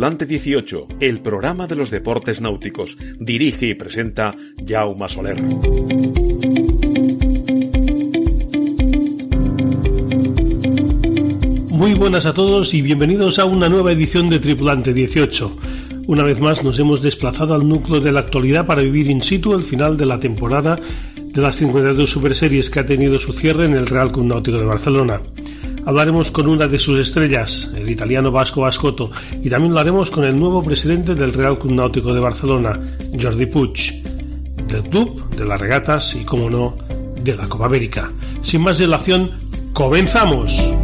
Tripulante 18, el programa de los deportes náuticos. Dirige y presenta Jaume Soler. Muy buenas a todos y bienvenidos a una nueva edición de Tripulante 18. Una vez más nos hemos desplazado al núcleo de la actualidad para vivir in situ el final de la temporada de las 52 Super Series que ha tenido su cierre en el Real Club Náutico de Barcelona. Hablaremos con una de sus estrellas, el italiano Vasco Bascoto, y también lo haremos con el nuevo presidente del Real Club Náutico de Barcelona, Jordi Puig, del club, de las regatas y, como no, de la Copa América. Sin más dilación, ¡comenzamos!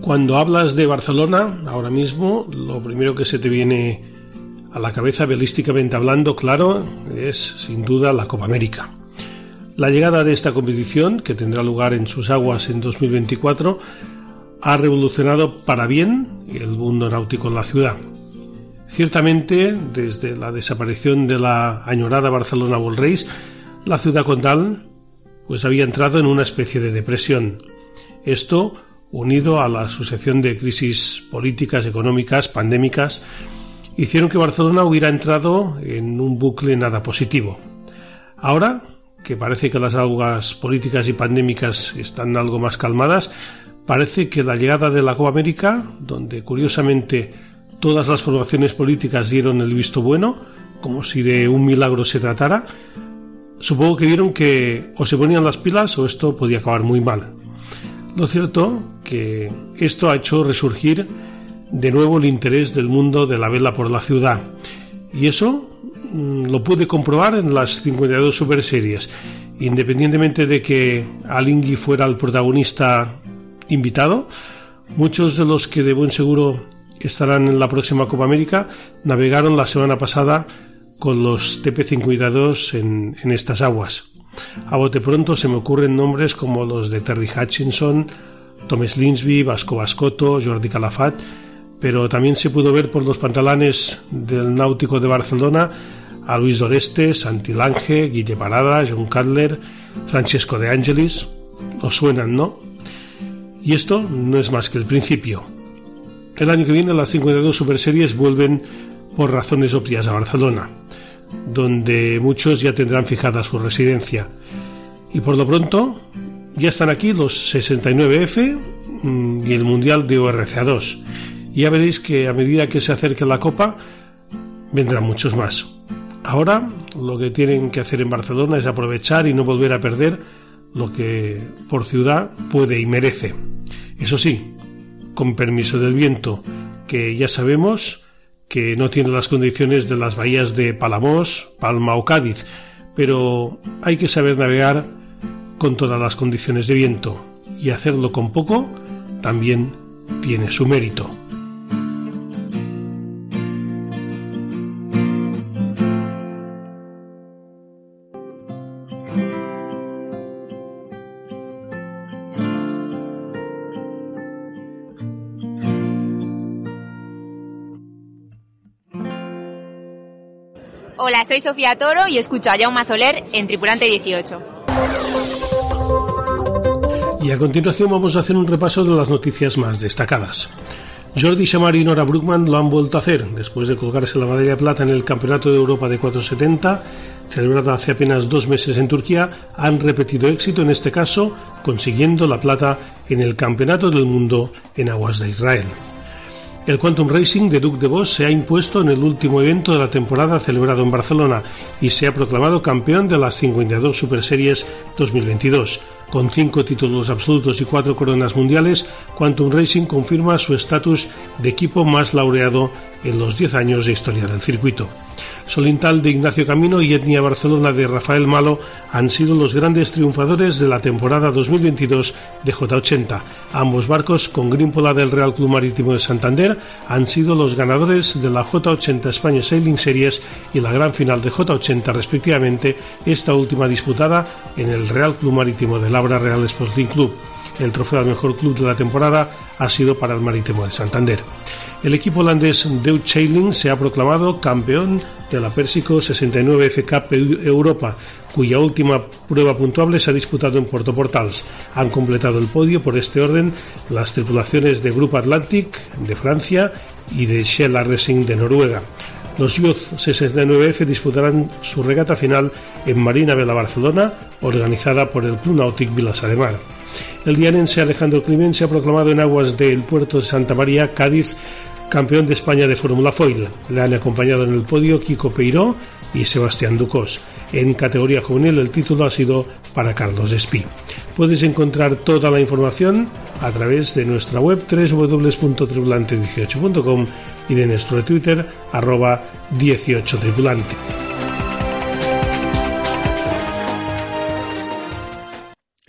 Cuando hablas de Barcelona, ahora mismo, lo primero que se te viene a la cabeza, belísticamente hablando, claro, es sin duda la Copa América. La llegada de esta competición, que tendrá lugar en sus aguas en 2024, ha revolucionado para bien el mundo náutico en la ciudad. Ciertamente, desde la desaparición de la añorada Barcelona World Race, la ciudad condal pues había entrado en una especie de depresión. Esto unido a la sucesión de crisis políticas, económicas, pandémicas, hicieron que Barcelona hubiera entrado en un bucle nada positivo. Ahora, que parece que las aguas políticas y pandémicas están algo más calmadas, parece que la llegada de la Copa América, donde curiosamente todas las formaciones políticas dieron el visto bueno, como si de un milagro se tratara, supongo que vieron que o se ponían las pilas o esto podía acabar muy mal. Lo cierto que esto ha hecho resurgir de nuevo el interés del mundo de la vela por la ciudad. Y eso mm, lo pude comprobar en las 52 super series. Independientemente de que Alingui fuera el protagonista invitado, muchos de los que de buen seguro estarán en la próxima Copa América navegaron la semana pasada con los TP52 en, en estas aguas. A bote pronto se me ocurren nombres como los de Terry Hutchinson, Thomas Linsby, Vasco Bascoto, Jordi Calafat, pero también se pudo ver por los pantalones del Náutico de Barcelona a Luis Doreste, Santi Lange, Guille Parada, John Cutler, Francesco de Angelis. Os suenan, ¿no? Y esto no es más que el principio. El año que viene las 52 Super Series vuelven por razones obvias a Barcelona, donde muchos ya tendrán fijada su residencia. Y por lo pronto ya están aquí los 69F mm, y el Mundial de ORCA2 y ya veréis que a medida que se acerque la Copa vendrán muchos más. Ahora lo que tienen que hacer en Barcelona es aprovechar y no volver a perder lo que por ciudad puede y merece. Eso sí, con permiso del viento, que ya sabemos que no tiene las condiciones de las bahías de Palamos, Palma o Cádiz, pero hay que saber navegar con todas las condiciones de viento y hacerlo con poco también tiene su mérito. Soy Sofía Toro y escucho a Jaume Soler en Tripulante 18. Y a continuación vamos a hacer un repaso de las noticias más destacadas. Jordi Samar y Nora Bruckmann lo han vuelto a hacer después de colgarse la medalla de plata en el Campeonato de Europa de 470, celebrado hace apenas dos meses en Turquía. Han repetido éxito en este caso, consiguiendo la plata en el Campeonato del Mundo en aguas de Israel. El Quantum Racing de Duke de Vos se ha impuesto en el último evento de la temporada celebrado en Barcelona y se ha proclamado campeón de las 52 Super Series 2022. Con cinco títulos absolutos y cuatro coronas mundiales, Quantum Racing confirma su estatus de equipo más laureado en los 10 años de historia del circuito. Solintal de Ignacio Camino y Etnia Barcelona de Rafael Malo han sido los grandes triunfadores de la temporada 2022 de J80. Ambos barcos, con Grimpola del Real Club Marítimo de Santander, han sido los ganadores de la J80 España Sailing Series y la gran final de J80 respectivamente, esta última disputada en el Real Club Marítimo de Labra Real Sporting Club. El trofeo al mejor club de la temporada ha sido para el Marítimo de Santander. El equipo holandés Deutsche Sailing se ha proclamado campeón de la Pérsico 69 F Cup Europa, cuya última prueba puntuable se ha disputado en Puerto Portals. Han completado el podio por este orden las tripulaciones de Grupo Atlantic de Francia y de Shell Racing de Noruega. Los Youth 69F disputarán su regata final en Marina Vela Barcelona, organizada por el Club Nautic Vilas de Mar. El dianense Alejandro Climent se ha proclamado en aguas del puerto de Santa María, Cádiz, campeón de España de Fórmula Foil. Le han acompañado en el podio Kiko Peiró y Sebastián Ducos. En categoría juvenil el título ha sido para Carlos Espí. Puedes encontrar toda la información a través de nuestra web www.tripulante18.com y de nuestro Twitter arroba 18tripulante.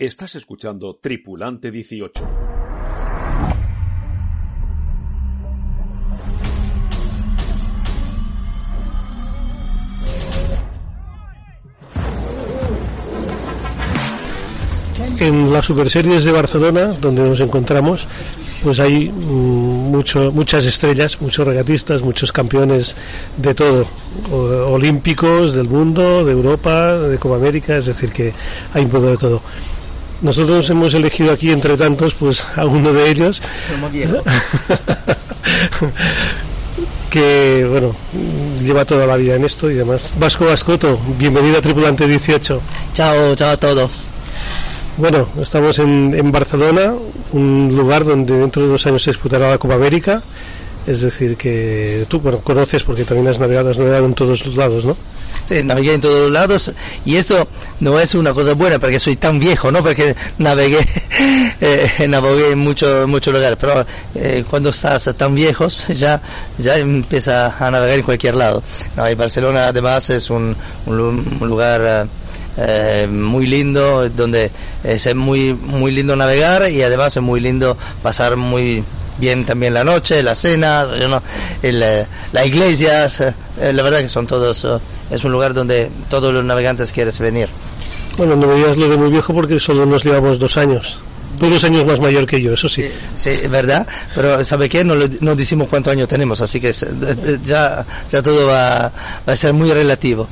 Estás escuchando Tripulante 18. En las Superseries de Barcelona, donde nos encontramos, pues hay mm, mucho, muchas estrellas, muchos regatistas, muchos campeones de todo, olímpicos, del mundo, de Europa, de Copa América, es decir, que hay un poco de todo. Nosotros hemos elegido aquí, entre tantos, pues a uno de ellos. que, bueno, lleva toda la vida en esto y demás. Vasco Vascoto, bienvenido a Tripulante 18. Chao, chao a todos. Bueno, estamos en, en Barcelona, un lugar donde dentro de dos años se disputará la Copa América. Es decir, que tú bueno, conoces porque también has navegado, has navegado en todos los lados, ¿no? Sí, navegué en todos los lados y eso no es una cosa buena porque soy tan viejo, ¿no? Porque navegué, eh, en muchos mucho lugares, pero eh, cuando estás tan viejos ya, ya empieza a navegar en cualquier lado. No, y Barcelona además es un, un, lugar... Eh, muy lindo, donde es muy, muy lindo navegar y además es muy lindo pasar muy, bien también la noche, las cenas, el, eh, las iglesias, eh, la verdad que son todos, eh, es un lugar donde todos los navegantes quieren venir. Bueno, no me digas lo de muy viejo porque solo nos llevamos dos años. Tú dos años más mayor que yo, eso sí. Sí, es verdad, pero ¿sabe qué? No, no decimos cuántos años tenemos, así que ya, ya todo va, va a ser muy relativo.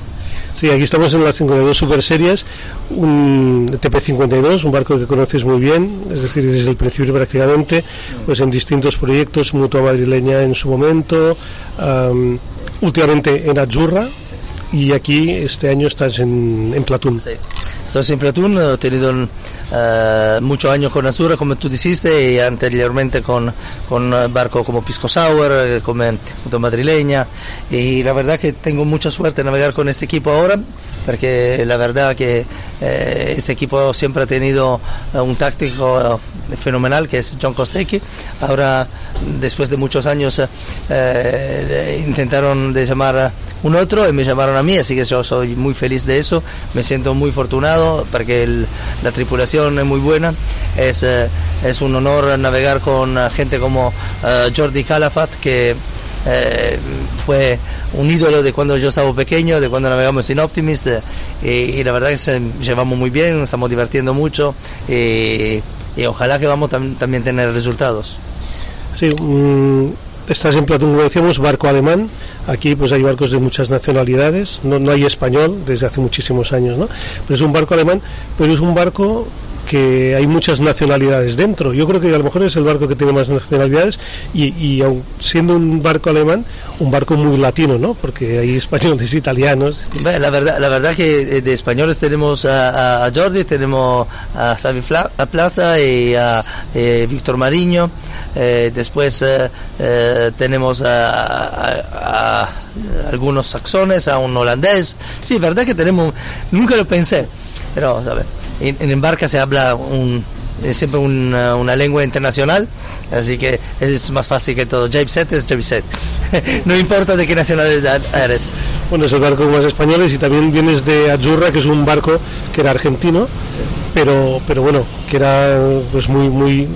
Sí, aquí estamos en las 52 Super Series, un TP52, un barco que conoces muy bien, es decir, desde el principio prácticamente, pues en distintos proyectos, Mutua Madrileña en su momento, um, últimamente en Azurra, y aquí este año estás en, en Platón. Sí. Estoy en Platón, he tenido uh, muchos años con Azura, como tú dijiste, y anteriormente con, con barco como Pisco Sour, como Punto Madrileña, y la verdad que tengo mucha suerte de navegar con este equipo ahora, porque la verdad que eh, este equipo siempre ha tenido un táctico fenomenal, que es John Kostecki. Ahora, después de muchos años, eh, intentaron de llamar un otro y me llamaron a mí, así que yo soy muy feliz de eso, me siento muy afortunado porque el, la tripulación es muy buena, es, eh, es un honor navegar con gente como uh, Jordi Calafat, que eh, fue un ídolo de cuando yo estaba pequeño, de cuando navegamos en Optimist, eh, y, y, la verdad que se llevamos muy bien, estamos divirtiendo mucho, y, y ojalá que vamos tam también tener resultados. Sí, um estás en Platón, como decíamos, barco alemán. Aquí pues hay barcos de muchas nacionalidades, no, no hay español desde hace muchísimos años, ¿no? Pero es un barco alemán, pero es un barco que hay muchas nacionalidades dentro. Yo creo que a lo mejor es el barco que tiene más nacionalidades y, y aun siendo un barco alemán, un barco muy latino, ¿no? Porque hay españoles, italianos. La verdad, la verdad que de españoles tenemos a, a Jordi, tenemos a Xavi Plaza y a eh, Víctor Mariño. Eh, después eh, eh, tenemos a, a, algunos saxones, a un holandés. Sí, verdad que tenemos, nunca lo pensé, pero ¿sabes? En, en barca se habla un, es siempre una, una, lengua internacional, así que es más fácil que todo. Set es Set. no importa de qué nacionalidad eres. Bueno, es el barco más españoles y también vienes de Azurra, que es un barco que era argentino, sí. Pero, pero bueno, que era pues muy, muy,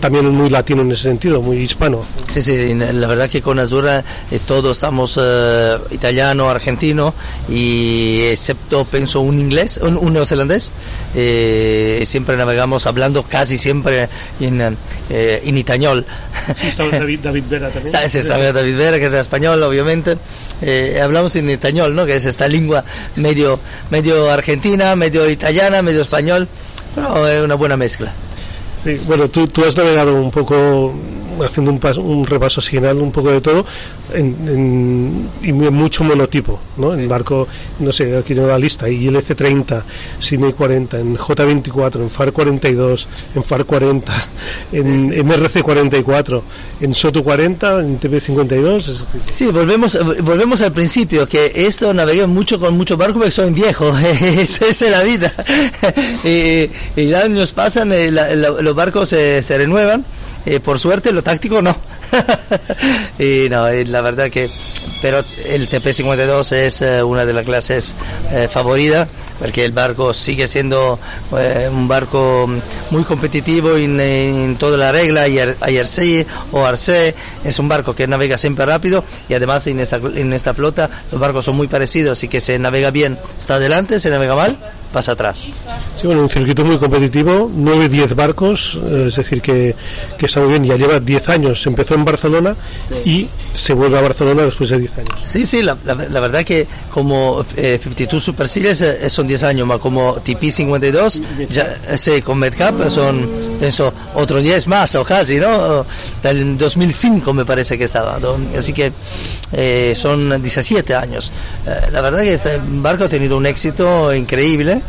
también muy latino en ese sentido, muy hispano. Sí, sí, la verdad que con Azurra eh, todos estamos eh, italiano, argentino, y excepto, pienso, un inglés, un, un neozelandés, eh, siempre navegamos hablando casi siempre en, eh, en itañol. estaba David, David Vera también. Sí, estaba David Vera, que era español, obviamente. Eh, hablamos en itañol, ¿no? Que es esta lengua medio, medio argentina, medio italiana, medio español, pero es una buena mezcla. Sí, bueno, tú, tú has navegado un poco haciendo un, paso, un repaso así general un poco de todo en, en, y mucho monotipo ¿no? En barco no sé aquí tengo la lista ILC 30 Sydney 40 en J24 en FAR 42 en FAR 40 en sí. MRC 44 en SOTU 40 en TP 52 sí volvemos volvemos al principio que esto navegué mucho con muchos barcos porque soy viejo esa es la vida y, y años pasan la, la, los barcos se, se renuevan eh, por suerte lo táctico no. y no, la verdad que, pero el TP52 es eh, una de las clases eh, favoritas porque el barco sigue siendo eh, un barco muy competitivo en, en toda la regla, IRC o RC, es un barco que navega siempre rápido y además en esta, en esta flota los barcos son muy parecidos, así que se navega bien, está adelante, se navega mal, pasa atrás. Sí, bueno, un circuito muy competitivo, 9-10 barcos, es decir, que, que está muy bien, ya lleva 10 años, empezó en Barcelona sí. y se vuelve a Barcelona después de 10 años. Sí, sí, la, la, la verdad que como eh, 52 Super Series eh, son 10 años, más como TP52, ya, sí, con Medcap son eso, otros 10 más o casi, ¿no? Del 2005 me parece que estaba, ¿no? así que eh, son 17 años. Eh, la verdad que este barco ha tenido un éxito increíble.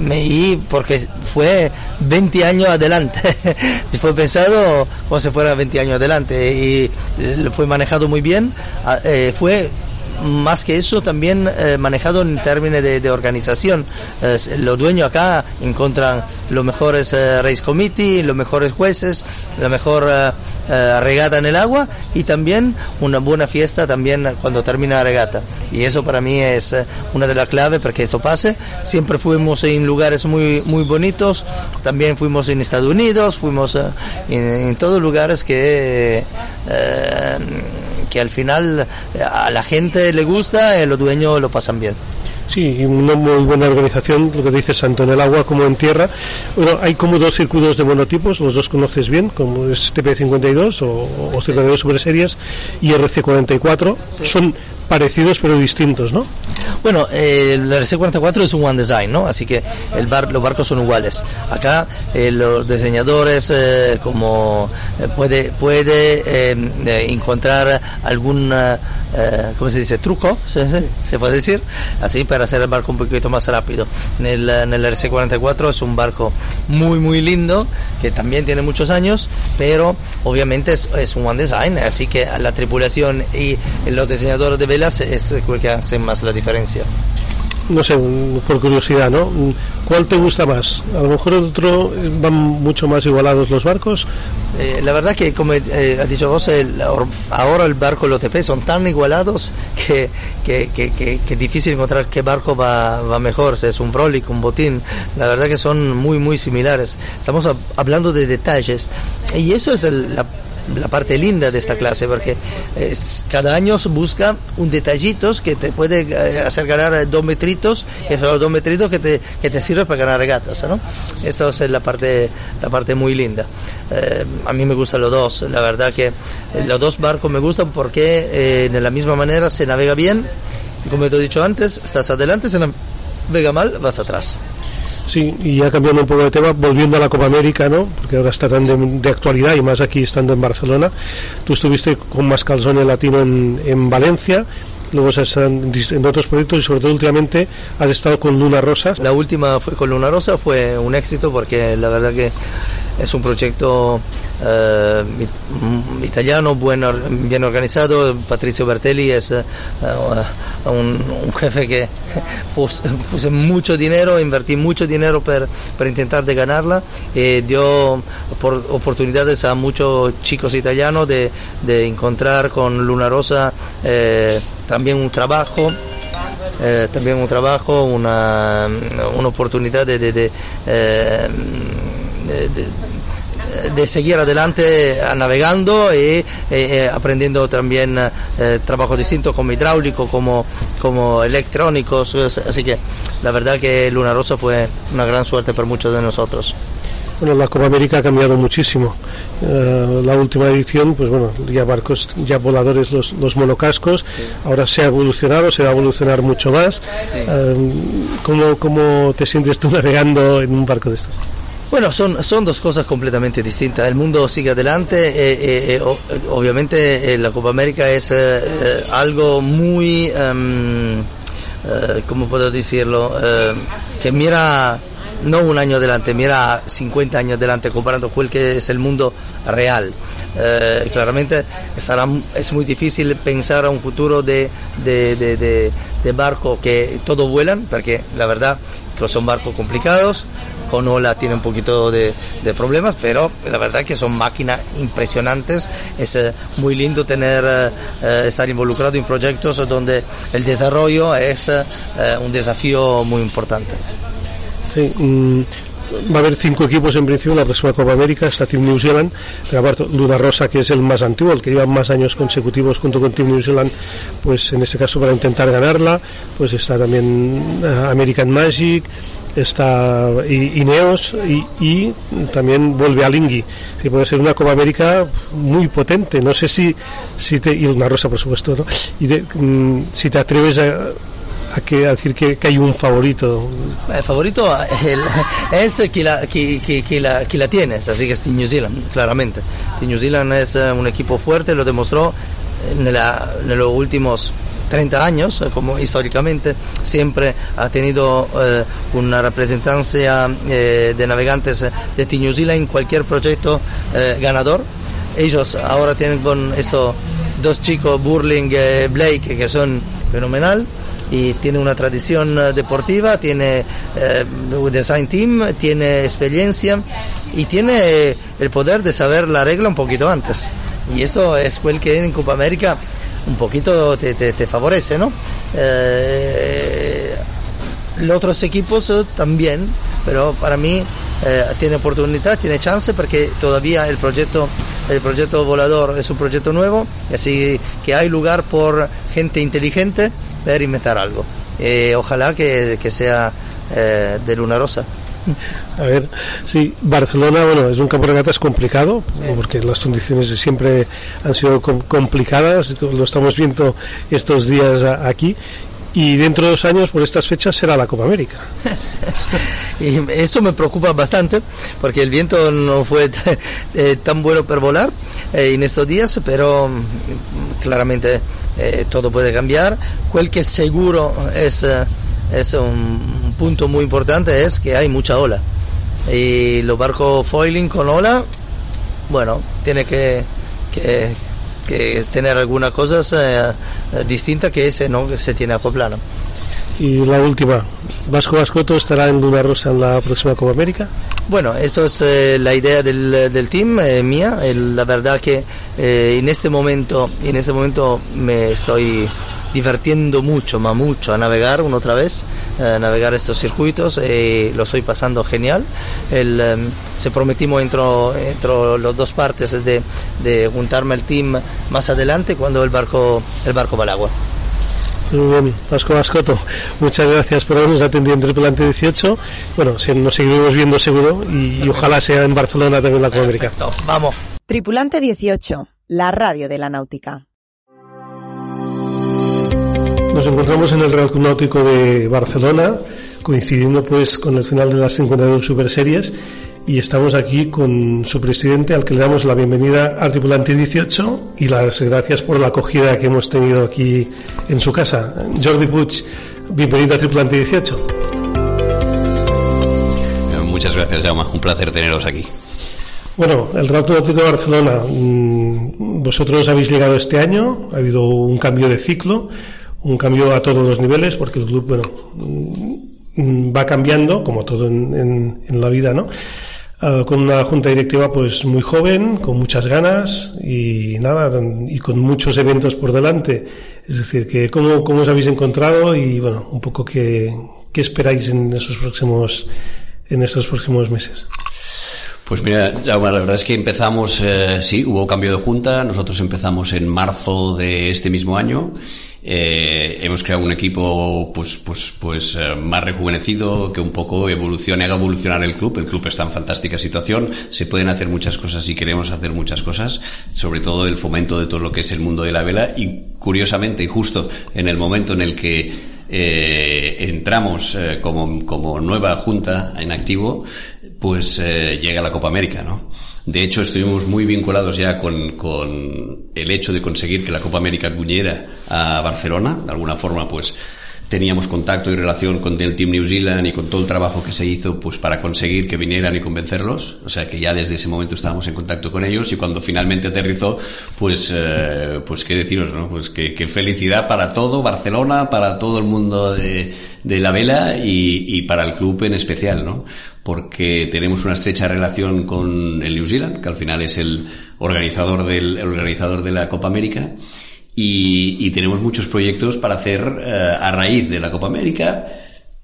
Eh, y porque fue 20 años adelante. Fue pensado como si fuera 20 años adelante y fue manejado muy bien. Eh, fue más que eso también eh, manejado en términos de, organización. Eh, los dueños acá encuentran los mejores eh, race committee, los mejores jueces, la mejor regata en el agua y también una buena fiesta también cuando termina la regata. Y eso para mí es una de las claves para que esto pase. Siempre fuimos en lugares muy, muy bonitos, también fuimos en Estados Unidos, fuimos en, en, todos lugares que, que al final a la gente le gusta, eh, los dueños lo pasan bien. Sí, una muy buena organización, lo que dices, tanto en el agua como en tierra. Bueno, hay como dos circuitos de monotipos, los dos conoces bien, como es TP52 o, o 52 Super Series y RC44. Sí. Son parecidos pero distintos, ¿no? Bueno, eh, el RC44 es un One Design, ¿no? Así que el bar, los barcos son iguales. Acá eh, los diseñadores eh, como puede puede encontrar algún ¿cómo se dice? truco, ¿se, se, puede decir, así para hacer el barco un poquito más rápido. En el, en el RC44 es un barco muy muy lindo que también tiene muchos años, pero obviamente es, es un One Design, así que la tripulación y los diseñadores de velas es el que hace más la diferencia. No sé, por curiosidad, ¿no? ¿Cuál te gusta más? A lo mejor otro van mucho más igualados los barcos. Eh, la verdad que, como eh, ha dicho vos, el, ahora el barco el OTP son tan igualados que, que, que, que, que difícil encontrar qué barco va, va mejor, si es un frolic, un botín. La verdad que son muy, muy similares. Estamos hablando de detalles y eso es el, la la parte linda de esta clase porque es, cada año busca un detallitos que te puede eh, hacer ganar dos metritos que son los dos metritos que te, que te sirven para ganar regatas ¿no? esa es la parte la parte muy linda. Eh, a mí me gustan los dos. La verdad que los dos barcos me gustan porque eh, de la misma manera se navega bien. Como te he dicho antes estás adelante se navega mal vas atrás Sí, y ya cambiando un poco de tema, volviendo a la Copa América, ¿no? Porque ahora está tan de, de actualidad y más aquí estando en Barcelona. Tú estuviste con Mascalzone Latino en, en Valencia, luego has en otros proyectos y sobre todo últimamente has estado con Luna Rosa. La última fue con Luna Rosa, fue un éxito porque la verdad que es un proyecto eh, italiano, bueno, bien organizado. Patricio Bertelli es uh, un, un, jefe que puse, mucho dinero, invertí mucho dinero per intentar de ganarla y dio por, oportunidades a muchos chicos italianos de, de encontrar con Luna Rosa eh, también un trabajo. Eh, también un trabajo, una, una oportunidad de, de, de, eh, de de seguir adelante navegando y aprendiendo también trabajo distinto como hidráulico, como, como electrónicos. Así que la verdad que Luna Rosa fue una gran suerte para muchos de nosotros. Bueno, la Copa América ha cambiado muchísimo. Eh, la última edición, pues bueno, ya barcos, ya voladores los, los monocascos. Ahora se ha evolucionado, se va a evolucionar mucho más. Eh, ¿cómo, ¿Cómo te sientes tú navegando en un barco de estos? Bueno, son, son dos cosas completamente distintas. El mundo sigue adelante. Eh, obviamente la Copa América es algo muy, um, ¿cómo puedo decirlo? que mira no un año adelante, mira 50 años adelante comparando con que es el mundo real. Eh, claramente será, es muy difícil pensar a un futuro de, de, de, de, barco que todos vuelan, porque la verdad que son barcos complicados, con ola tiene un poquito de, de, problemas, pero la verdad que son máquinas impresionantes. Es eh, muy lindo tener, eh, estar involucrado en proyectos donde el desarrollo es un desafío muy importante. Sí, mm, va a haber cinco equipos en principio en la próxima Copa América, está Team New Zealand, pero aparte Luna Rosa, que es el más antiguo, el que lleva más años consecutivos junto con Team New Zealand, pues en este caso para intentar ganarla, pues está también eh, American Magic, está Ineos y, también vuelve a Lingui. Que puede ser una Copa América muy potente. No sé si, si te, y Luna Rosa, por supuesto, ¿no? y mm, si te atreves a a, que, decir que, hay un favorito. El favorito es que la, que, que, la, que la tienes, así que es New Zealand, claramente. New Zealand es eh, un equipo fuerte, lo demostró en, los últimos 30 años, como históricamente siempre ha tenido eh, una representancia eh, de navegantes de New Zealand en cualquier proyecto ganador. Ellos ahora tienen con estos dos chicos, Burling y Blake, que son fenomenal y tiene una tradición eh, deportiva, tiene eh, design team, tiene experiencia y tiene el poder de saber la regla un poquito antes. Y esto es el que en Copa América un poquito te, te, favorece, ¿no? Eh, los otros equipos eh, también, pero para mí eh, tiene oportunidad, tiene chance porque todavía el proyecto, el proyecto volador es un proyecto nuevo, así que hay lugar por gente inteligente para inventar algo. Eh, ojalá que, que sea de Luna Rosa. A ver, sí, Barcelona, bueno, es un campo de regatas complicado, porque las condiciones siempre han sido complicadas, lo estamos viendo estos días aquí, y dentro de dos años, por estas fechas, será la Copa América. y eso me preocupa bastante, porque el viento no fue eh, tan bueno para volar eh, en estos días, pero mm, claramente eh, todo puede cambiar. Cual que seguro es, es un punto muy importante, es que hay mucha ola. Y los barcos foiling con ola, bueno, tiene que, que que tener algunas cosas eh, eh, distintas que ese no que se tiene acoplado. Y la última, Vasco Vascoto estará en Luna Rosa en la próxima Copa América. Bueno, eso es eh, la idea del, del team mía. la verdad que en este momento, en este momento me estoy divirtiendo mucho, más mucho a navegar una otra vez, a navegar estos circuitos y lo estoy pasando genial. El, em, se prometimos entre, entre las dos partes de, de juntarme al team más adelante cuando el barco, el barco va al agua. Muy bien, Vasco Vascoto, muchas gracias por habernos atendido en Tripulante 18. Bueno, nos seguiremos viendo seguro y, ojalá sea en Barcelona también la Copa América. Vamos. Tripulante 18, la radio de la náutica. Nos encontramos en el Real Club Náutico de Barcelona, coincidiendo pues con el final de las 52 Super Series y estamos aquí con su presidente al que le damos la bienvenida al Tripulante 18 y las gracias por la acogida que hemos tenido aquí en su casa. Jordi Puig, bienvenido a Tripulante 18. Muchas gracias, Jaume. Un placer teneros aquí. Bueno, el Real Club Náutico de Barcelona, mm, vosotros habéis llegado este año, ha habido un cambio de ciclo un cambio a todos los niveles, porque el club, bueno, mm, va cambiando, como todo en, en, la vida, ¿no? Ah, con una junta directiva pues muy joven, con muchas ganas y nada, y con muchos eventos por delante. Es decir, que cómo, cómo os habéis encontrado y bueno, un poco qué, qué esperáis en esos próximos, en estos próximos meses. Pues mira, la verdad es que empezamos, eh, sí, hubo cambio de junta, nosotros empezamos en marzo de este mismo año. Eh, hemos creado un equipo pues pues pues eh, más rejuvenecido que un poco evolucione haga evolucionar el club. El club está en fantástica situación. Se pueden hacer muchas cosas y queremos hacer muchas cosas sobre todo el fomento de todo lo que es el mundo de la vela. Y curiosamente justo en el momento en el que eh, entramos eh, como, como nueva junta en activo pues eh, llega la Copa América no de hecho, estuvimos muy vinculados ya con, con el hecho de conseguir que la Copa América viniera a Barcelona. De alguna forma, pues teníamos contacto y relación con el Team New Zealand y con todo el trabajo que se hizo pues para conseguir que vinieran y convencerlos. O sea que ya desde ese momento estábamos en contacto con ellos y cuando finalmente aterrizó, pues, eh, pues qué deciros, ¿no? Pues que, que, felicidad para todo Barcelona, para todo el mundo de, de la vela y, y, para el club en especial, ¿no? Porque tenemos una estrecha relación con el New Zealand, que al final es el organizador del el organizador de la Copa América y, y tenemos muchos proyectos para hacer uh, a raíz de la Copa América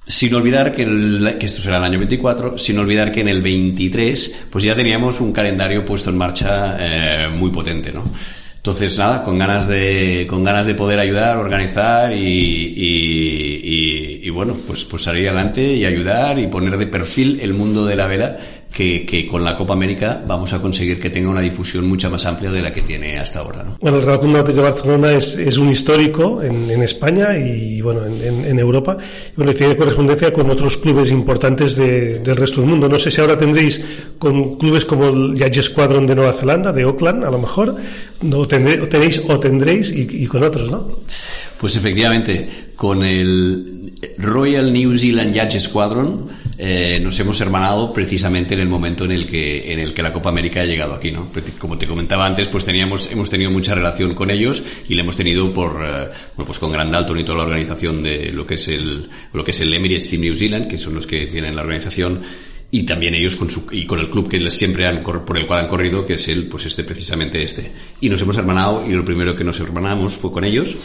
sin olvidar que, el, que, esto será el año 24, sin olvidar que en el 23 pues ya teníamos un calendario puesto en marcha eh, muy potente, ¿no? Entonces, nada, con ganas de, con ganas de poder ayudar, organizar y, y, y, y bueno, pues, pues salir adelante y ayudar y poner de perfil el mundo de la vela que, que, con la Copa América vamos a conseguir que tenga una difusión mucha más amplia de la que tiene hasta ahora. ¿no? Bueno, el Real Náutico de Barcelona es, es, un histórico en, en, España y bueno, en, en Europa. Bueno, tiene correspondencia con otros clubes importantes de, del resto del mundo. No sé si ahora tendréis con clubes como el Yacht Squadron de Nueva Zelanda, de Auckland, a lo mejor, no, tendré, o tenéis o tendréis y, y con otros, ¿no? Pues efectivamente, con el Royal New Zealand Yacht Squadron eh, nos hemos hermanado precisamente en el momento en el que en el que la Copa América ha llegado aquí, ¿no? Como te comentaba antes, pues teníamos hemos tenido mucha relación con ellos y le hemos tenido por eh, bueno, pues con Grand Dalton y toda la organización de lo que es el lo que es el Emirates Team New Zealand, que son los que tienen la organización y también ellos con su, y con el club que siempre han por el cual han corrido que es el pues este precisamente este y nos hemos hermanado y lo primero que nos hermanamos fue con ellos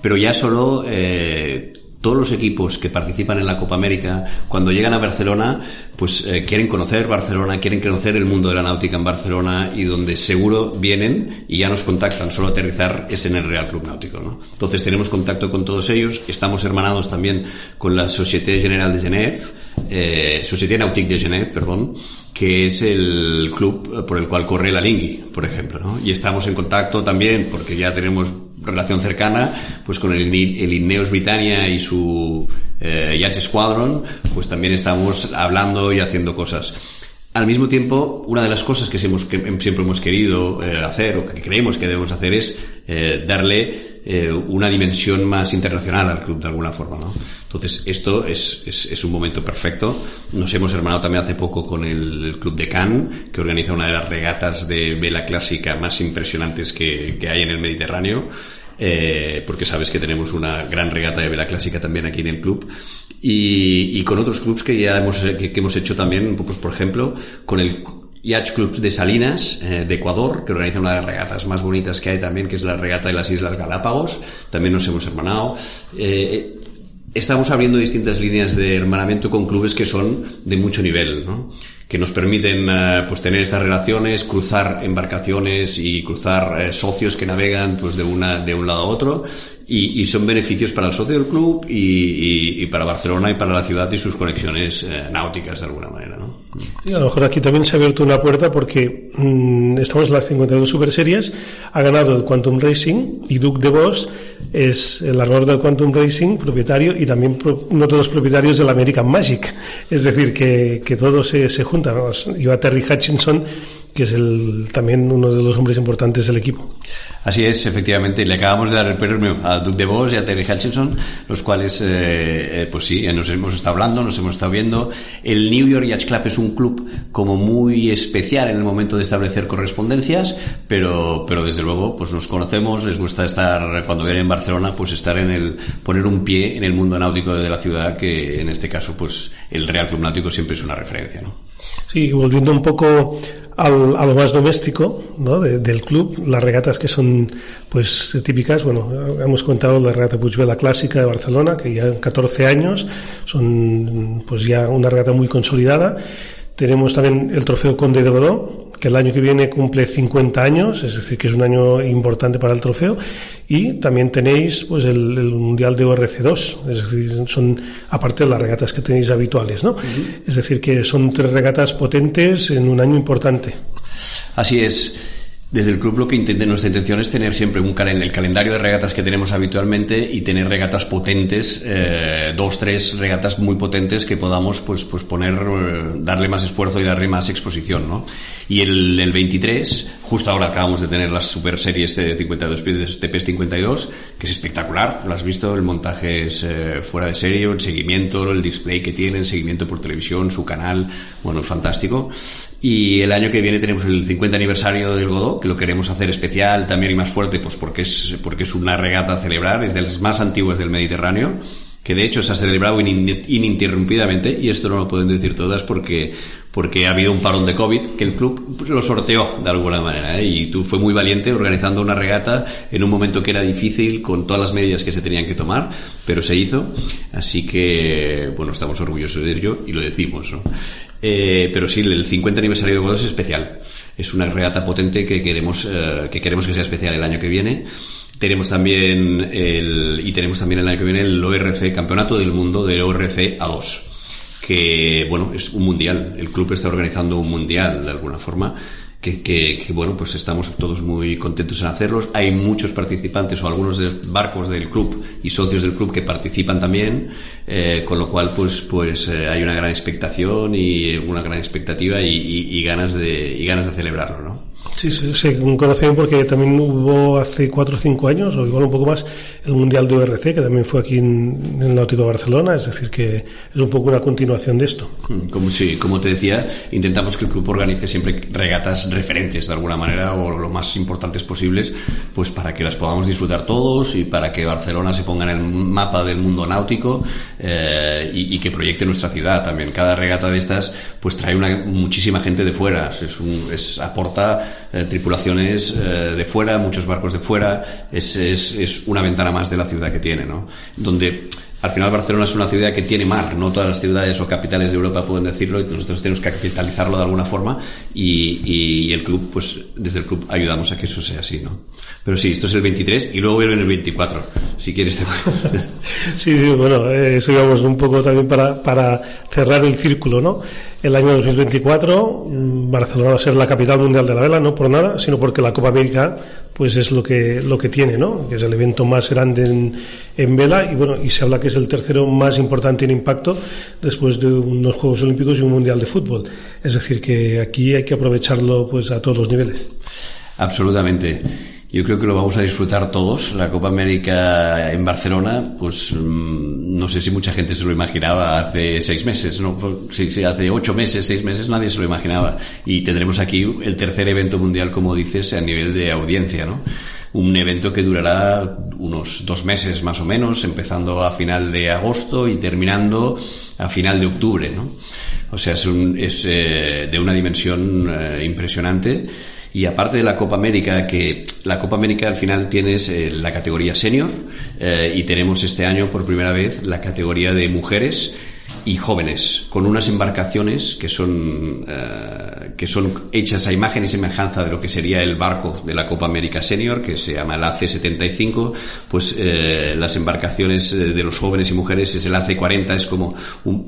pero ya solo eh, todos los equipos que participan en la Copa América, cuando llegan a Barcelona, pues eh, quieren conocer Barcelona, quieren conocer el mundo de la náutica en Barcelona y donde seguro vienen y ya nos contactan, solo aterrizar es en el Real Club Náutico. ¿no? Entonces tenemos contacto con todos ellos, estamos hermanados también con la Société Générale de Genève, eh, Société Nautique de Genève, perdón, que es el club por el cual corre la Lingui, por ejemplo, ¿no? Y estamos en contacto también, porque ya tenemos relación cercana, pues con el, el Ineos Britannia y su eh, Yacht Squadron, pues también estamos hablando y haciendo cosas. Al mismo tiempo, una de las cosas que siempre hemos querido eh, hacer o que creemos que debemos hacer es eh, darle eh, una dimensión más internacional al club de alguna forma. ¿no? Entonces, esto es, es, es, un momento perfecto. Nos hemos hermanado también hace poco con el, Club de Cannes, que organiza una de las regatas de vela clásica más impresionantes que, que hay en el Mediterráneo. Eh, porque sabes que tenemos una gran regata de vela clásica también aquí en el club y, y con otros clubs que ya hemos, que hemos hecho también, pues por ejemplo, con el Yacht Club de Salinas, eh, de Ecuador, que organiza una de las regatas más bonitas que hay también, que es la regata de las Islas Galápagos. También nos hemos hermanado. Eh, estamos abriendo distintas líneas de hermanamiento con clubes que son de mucho nivel, ¿no? que nos permiten uh, pues tener estas relaciones, cruzar embarcaciones y cruzar uh, socios que navegan pues de una de un lado a otro y, y, son beneficios para el socio del club y, y, y, para Barcelona y para la ciudad y sus conexiones eh, náuticas de alguna manera. ¿no? Sí, a lo mejor aquí también se ha abierto una puerta porque mmm, estamos en las 52 Super Series, ha ganado el Quantum Racing y Duke de es el armador del Quantum Racing, propietario y también pro, uno de los propietarios del American Magic. Es decir, que, que todo se, se junta. ¿no? Yo a Terry Hutchinson que es el, también uno de los hombres importantes del equipo. Así es, efectivamente. Le acabamos de dar el premio a Duke de Vos y a Terry Hutchinson, los cuales, eh, eh, pues sí, nos hemos estado hablando, nos hemos estado viendo. El New York Yacht Club es un club como muy especial en el momento de establecer correspondencias, pero, pero desde luego, pues nos conocemos, les gusta estar, cuando vienen en Barcelona, pues estar en el, poner un pie en el mundo náutico de la ciudad, que en este caso, pues el Real Club Náutico siempre es una referencia, ¿no? Sí, volviendo un poco al, a lo más doméstico ¿no? de, del club, las regatas que son pues típicas, bueno, hemos contado la regata Puigvela clásica de Barcelona, que ya en 14 años son pues ya una regata muy consolidada. Tenemos también el trofeo Conde de Godó, que el año que viene cumple 50 años, es decir, que es un año importante para el trofeo. Y también tenéis pues el, Mundial de ORC2, es decir, son aparte de las regatas que tenéis habituales, ¿no? Es decir, que son tres regatas potentes en un año importante. Así es. Desde el club lo que intenta, nuestra intención es tener siempre un el calendario de regatas que tenemos habitualmente y tener regatas potentes, eh, dos, tres regatas muy potentes que podamos pues, pues poner, eh, darle más esfuerzo y darle más exposición, ¿no? Y el, el 23, justo ahora acabamos de tener las super series de 52 pies de TPS 52, que es espectacular, lo has visto, el montaje es eh, fuera de serie, el seguimiento, el display que tiene, el seguimiento por televisión, su canal, bueno, fantástico. Y el año que viene tenemos el 50 aniversario del Que lo queremos hacer especial también y más fuerte, pues porque es, porque es una regata a celebrar, es de las más antiguas del Mediterráneo que de hecho se ha celebrado ininterrumpidamente, y esto no lo pueden decir todas porque, porque ha habido un parón de COVID, que el club lo sorteó de alguna manera, ¿eh? y tú fue muy valiente organizando una regata en un momento que era difícil, con todas las medidas que se tenían que tomar, pero se hizo, así que, bueno, estamos orgullosos de ello y lo decimos, ¿no? Eh, pero sí, el 50 aniversario de Godos es especial. Es una regata potente que queremos, eh, que queremos que sea especial el año que viene. Tenemos también el, y tenemos también el año que viene el ORC, Campeonato del Mundo de ORC A2 que bueno es un mundial el club está organizando un mundial de alguna forma que, que, bueno, pues estamos todos muy contentos en hacerlos. Hay muchos participantes o algunos de los barcos del club y socios del club que participan también, eh, con lo cual pues, pues eh, hay una gran expectación y una gran expectativa y, y, y, ganas de, y ganas de celebrarlo. Sí, sí, sí, un conocimiento porque también hubo hace cuatro o cinco años, o igual un poco más, el Mundial de URC, que también fue aquí en, el Náutico de Barcelona, es decir, que es un poco una continuación de esto. Mm, como, sí, como te decía, intentamos que el club organice siempre regatas referentes de alguna manera, o lo más importantes posibles, pues para que las podamos disfrutar todos y para que Barcelona se ponga en el mapa del mundo náutico eh, y, que proyecte nuestra ciudad también. Cada regata de estas, pues trae muchísima gente de fuera, es aporta eh, tripulaciones eh, de fuera, muchos barcos de fuera, es, es, es, una ventana más de la ciudad que tiene, ¿no? Donde al final Barcelona es una ciudad que tiene mar, no todas las ciudades o capitales de Europa pueden decirlo y nosotros tenemos que capitalizarlo de alguna forma y, y, el club, pues desde el club ayudamos a que eso sea así, ¿no? Pero sí, esto es el 23 y luego viene el 24, si quieres te Sí, sí, bueno, eh, eso íbamos un poco también para, para cerrar el círculo, ¿no? El año 2024 mm, Barcelona va a ser la capital mundial de la vela, no por nada, sino porque la Copa América pues es lo que, lo que tiene, ¿no? Que es el evento más grande en, en vela y bueno, y se habla que es el tercero más importante en impacto después de unos Juegos Olímpicos y un Mundial de Fútbol. Es decir, que aquí hay que aprovecharlo pues a todos los niveles. Absolutamente. Yo creo que lo vamos a disfrutar todos. La Copa América en Barcelona, pues mm, no sé si mucha gente se lo imaginaba hace seis meses, ¿no? Sí, sí, hace ocho meses, seis meses nadie se lo imaginaba. Y tendremos aquí el tercer evento mundial, como dices, a nivel de audiencia, ¿no? Un evento que durará unos dos meses más o menos, empezando a final de agosto y terminando a final de octubre, ¿no? O sea, es, un, es eh, de una dimensión eh, impresionante y aparte de la Copa América, que la Copa América al final tienes eh, la categoría senior y tenemos este año por primera vez la categoría de mujeres y jóvenes, con unas embarcaciones que son, eh, que son hechas a imagen y semejanza de lo que sería el barco de la Copa América Senior, que se llama el AC-75, pues eh, las embarcaciones eh, de los jóvenes y mujeres es el AC-40, es como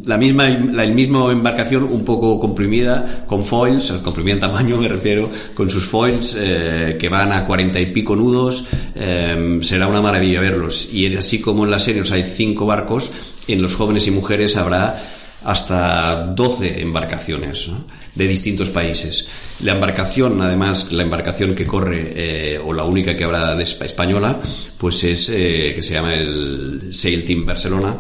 la misma, la el embarcación un poco comprimida, con foils, comprimida en tamaño me refiero, con sus foils que van a 40 y pico nudos, será una maravilla verlos. Y así como en las seniors hay cinco barcos, en los jóvenes y mujeres habrá hasta 12 embarcaciones de distintos países. La embarcación, además, la embarcación que corre, eh, o la única que habrá de española, pues es, eh, que se llama el Sail Team Barcelona,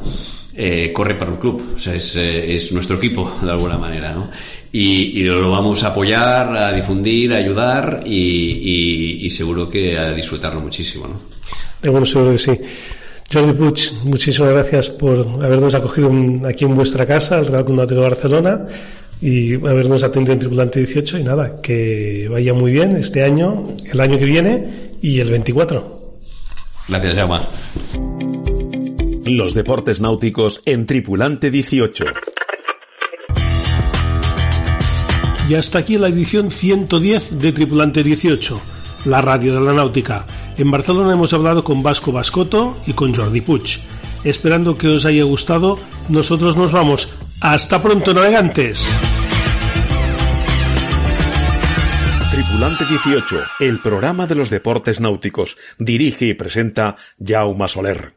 eh, corre para el club, o sea, es, es, nuestro equipo, de alguna manera, ¿no? Y, lo vamos a apoyar, a difundir, a ayudar y, y, seguro que a disfrutarlo muchísimo, ¿no? Bueno, seguro que sí. Jordi Puig, muchísimas gracias por habernos acogido aquí en vuestra casa, el Real Club de Barcelona, y habernos atendido en Tripulante 18. Y nada, que vaya muy bien este año, el año que viene y el 24. Gracias, Jaume. Los deportes náuticos en Tripulante 18. Y hasta aquí la edición 110 de Tripulante 18, la radio de la náutica. En Barcelona hemos hablado con Vasco Bascoto y con Jordi Puig. Esperando que os haya gustado, nosotros nos vamos. Hasta pronto, navegantes. Tripulante 18, el programa de los deportes náuticos. Dirige y presenta Jaume Soler.